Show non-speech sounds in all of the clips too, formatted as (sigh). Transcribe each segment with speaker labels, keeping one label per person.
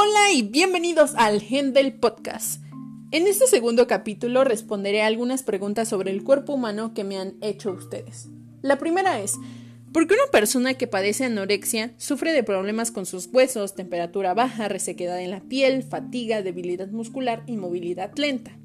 Speaker 1: Hola y bienvenidos al Gen del Podcast. En este segundo capítulo responderé algunas preguntas sobre el cuerpo humano que me han hecho ustedes. La primera es, ¿por qué una persona que padece anorexia sufre de problemas con sus huesos, temperatura baja, resequedad en la piel, fatiga, debilidad muscular y movilidad lenta?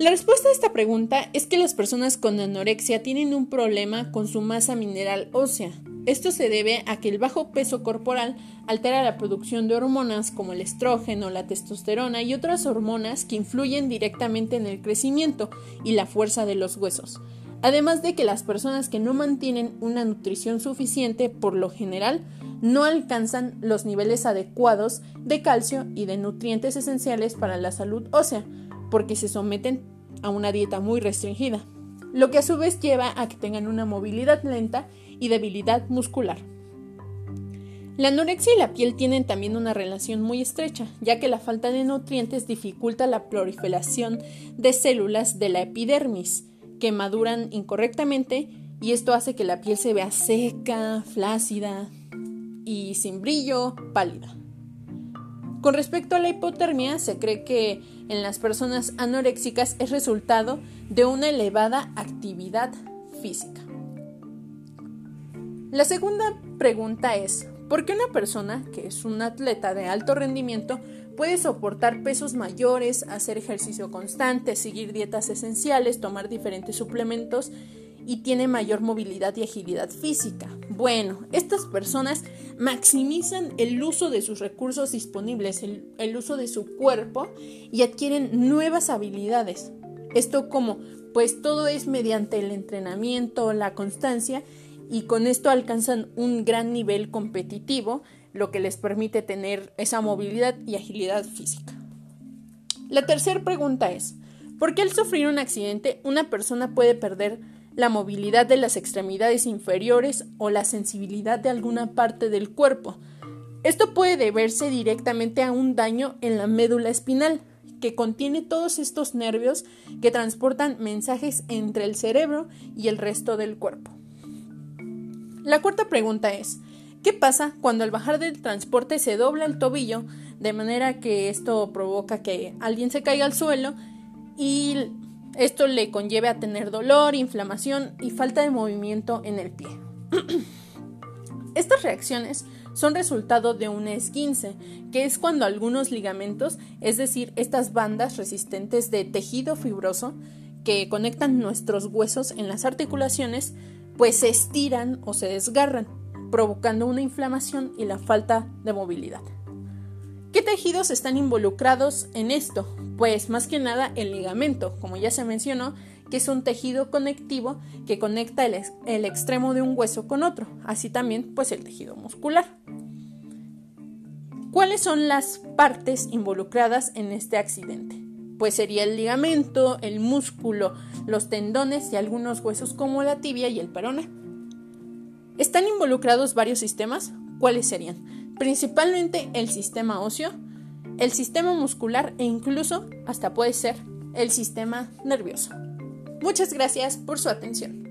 Speaker 1: La respuesta a esta pregunta es que las personas con anorexia tienen un problema con su masa mineral ósea, esto se debe a que el bajo peso corporal altera la producción de hormonas como el estrógeno, la testosterona y otras hormonas que influyen directamente en el crecimiento y la fuerza de los huesos. Además de que las personas que no mantienen una nutrición suficiente por lo general no alcanzan los niveles adecuados de calcio y de nutrientes esenciales para la salud ósea, porque se someten a una dieta muy restringida, lo que a su vez lleva a que tengan una movilidad lenta y debilidad muscular. La anorexia y la piel tienen también una relación muy estrecha, ya que la falta de nutrientes dificulta la proliferación de células de la epidermis, que maduran incorrectamente y esto hace que la piel se vea seca, flácida y sin brillo, pálida. Con respecto a la hipotermia, se cree que en las personas anoréxicas es resultado de una elevada actividad física. La segunda pregunta es, ¿por qué una persona que es un atleta de alto rendimiento puede soportar pesos mayores, hacer ejercicio constante, seguir dietas esenciales, tomar diferentes suplementos y tiene mayor movilidad y agilidad física? Bueno, estas personas maximizan el uso de sus recursos disponibles, el, uso de su cuerpo y adquieren nuevas habilidades. Esto como, pues todo es mediante el entrenamiento, la constancia y con esto alcanzan un gran nivel competitivo, lo que les permite tener esa movilidad y agilidad física. La tercera pregunta es, ¿por qué al sufrir un accidente una persona puede perder la movilidad de las extremidades inferiores o la sensibilidad de alguna parte del cuerpo? Esto puede deberse directamente a un daño en la médula espinal, que contiene todos estos nervios que transportan mensajes entre el cerebro y el resto del cuerpo. La cuarta pregunta es, ¿qué pasa cuando al bajar del transporte se dobla el tobillo de manera que esto provoca que alguien se caiga al suelo y esto le conlleve a tener dolor, inflamación y falta de movimiento en el pie? (clears throat) Estas reacciones son resultado de un esguince, que es cuando algunos ligamentos, es decir, estas bandas resistentes de tejido fibroso que conectan nuestros huesos en las articulaciones, pues se estiran o se desgarran, provocando una inflamación y la falta de movilidad. ¿Qué tejidos están involucrados en esto? Pues más que nada el ligamento, como ya se mencionó, que es un tejido conectivo que conecta el, el, extremo de un hueso con otro, así también pues el tejido muscular. ¿Cuáles son las partes involucradas en este accidente? Pues sería el ligamento, el músculo, los tendones y algunos huesos como la tibia y el peroné. ¿Están involucrados varios sistemas? ¿Cuáles serían? Principalmente el sistema óseo, el sistema muscular e incluso hasta puede ser el sistema nervioso. Muchas gracias por su atención.